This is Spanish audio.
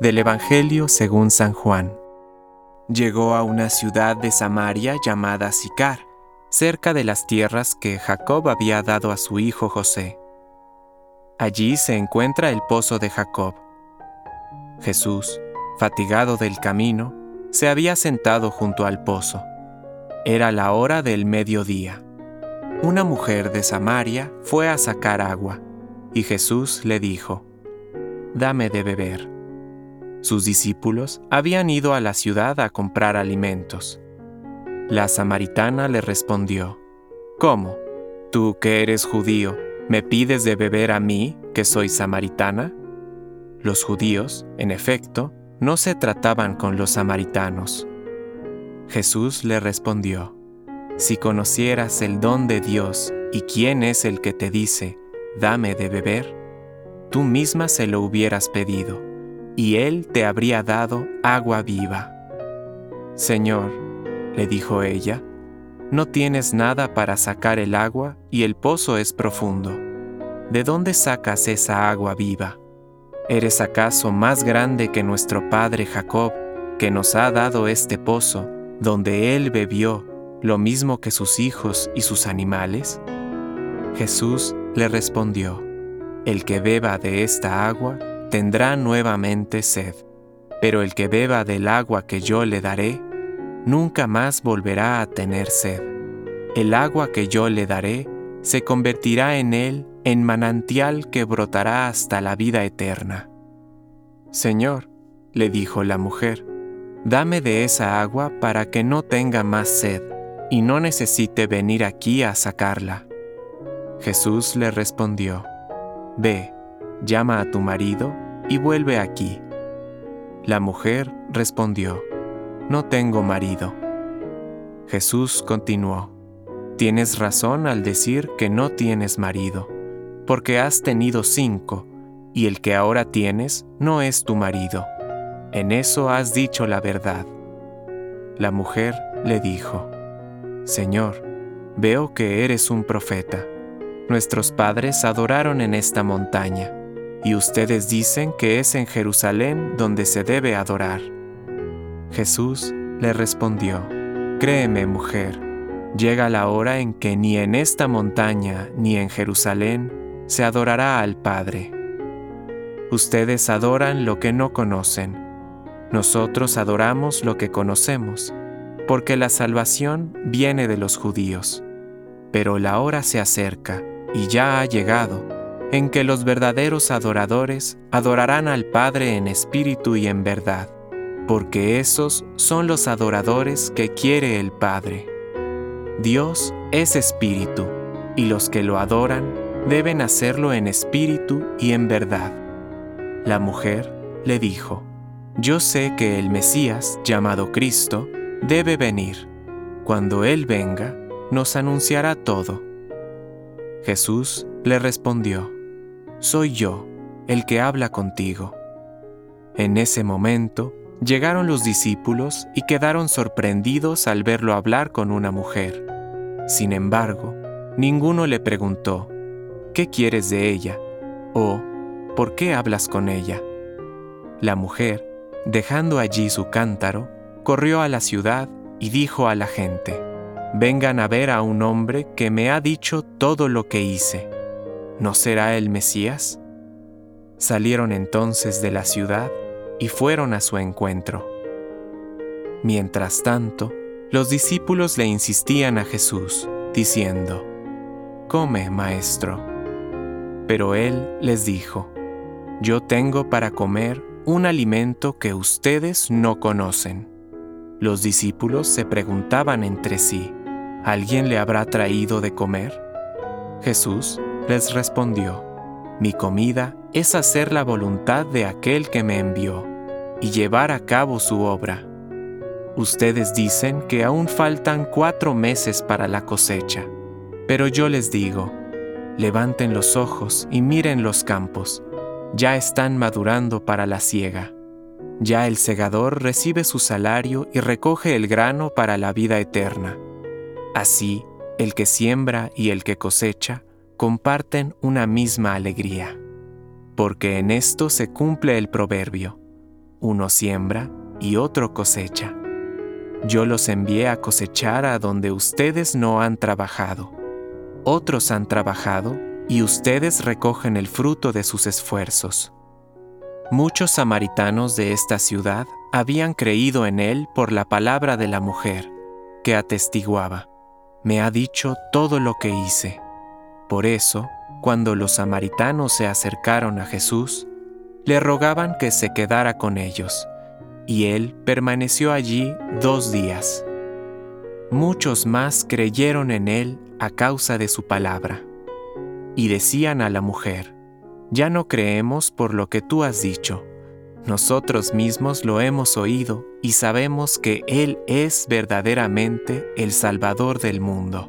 Del Evangelio según San Juan. Llegó a una ciudad de Samaria llamada Sicar, cerca de las tierras que Jacob había dado a su hijo José. Allí se encuentra el pozo de Jacob. Jesús, fatigado del camino, se había sentado junto al pozo. Era la hora del mediodía. Una mujer de Samaria fue a sacar agua, y Jesús le dijo, Dame de beber. Sus discípulos habían ido a la ciudad a comprar alimentos. La samaritana le respondió, ¿Cómo? ¿Tú que eres judío, me pides de beber a mí, que soy samaritana? Los judíos, en efecto, no se trataban con los samaritanos. Jesús le respondió, Si conocieras el don de Dios y quién es el que te dice, dame de beber, tú misma se lo hubieras pedido y él te habría dado agua viva. Señor, le dijo ella, no tienes nada para sacar el agua y el pozo es profundo. ¿De dónde sacas esa agua viva? ¿Eres acaso más grande que nuestro padre Jacob, que nos ha dado este pozo, donde él bebió lo mismo que sus hijos y sus animales? Jesús le respondió, El que beba de esta agua tendrá nuevamente sed, pero el que beba del agua que yo le daré, nunca más volverá a tener sed. El agua que yo le daré se convertirá en él en manantial que brotará hasta la vida eterna. Señor, le dijo la mujer, dame de esa agua para que no tenga más sed y no necesite venir aquí a sacarla. Jesús le respondió, Ve, llama a tu marido y vuelve aquí. La mujer respondió, No tengo marido. Jesús continuó, Tienes razón al decir que no tienes marido, porque has tenido cinco, y el que ahora tienes no es tu marido. En eso has dicho la verdad. La mujer le dijo, Señor, veo que eres un profeta. Nuestros padres adoraron en esta montaña y ustedes dicen que es en Jerusalén donde se debe adorar. Jesús le respondió, Créeme, mujer, llega la hora en que ni en esta montaña ni en Jerusalén se adorará al Padre. Ustedes adoran lo que no conocen, nosotros adoramos lo que conocemos, porque la salvación viene de los judíos. Pero la hora se acerca, y ya ha llegado, en que los verdaderos adoradores adorarán al Padre en espíritu y en verdad, porque esos son los adoradores que quiere el Padre. Dios es espíritu, y los que lo adoran deben hacerlo en espíritu y en verdad. La mujer le dijo, Yo sé que el Mesías, llamado Cristo, debe venir. Cuando Él venga, nos anunciará todo. Jesús le respondió, soy yo, el que habla contigo. En ese momento, llegaron los discípulos y quedaron sorprendidos al verlo hablar con una mujer. Sin embargo, ninguno le preguntó, ¿qué quieres de ella? o ¿por qué hablas con ella? La mujer, dejando allí su cántaro, corrió a la ciudad y dijo a la gente, Vengan a ver a un hombre que me ha dicho todo lo que hice. ¿No será el Mesías? Salieron entonces de la ciudad y fueron a su encuentro. Mientras tanto, los discípulos le insistían a Jesús, diciendo, Come, maestro. Pero él les dijo, Yo tengo para comer un alimento que ustedes no conocen. Los discípulos se preguntaban entre sí, ¿alguien le habrá traído de comer? Jesús les respondió, Mi comida es hacer la voluntad de aquel que me envió y llevar a cabo su obra. Ustedes dicen que aún faltan cuatro meses para la cosecha, pero yo les digo, levanten los ojos y miren los campos, ya están madurando para la siega. Ya el segador recibe su salario y recoge el grano para la vida eterna. Así, el que siembra y el que cosecha comparten una misma alegría, porque en esto se cumple el proverbio, uno siembra y otro cosecha. Yo los envié a cosechar a donde ustedes no han trabajado. Otros han trabajado y ustedes recogen el fruto de sus esfuerzos. Muchos samaritanos de esta ciudad habían creído en él por la palabra de la mujer, que atestiguaba, me ha dicho todo lo que hice. Por eso, cuando los samaritanos se acercaron a Jesús, le rogaban que se quedara con ellos, y él permaneció allí dos días. Muchos más creyeron en él a causa de su palabra. Y decían a la mujer, ya no creemos por lo que tú has dicho. Nosotros mismos lo hemos oído y sabemos que Él es verdaderamente el Salvador del mundo.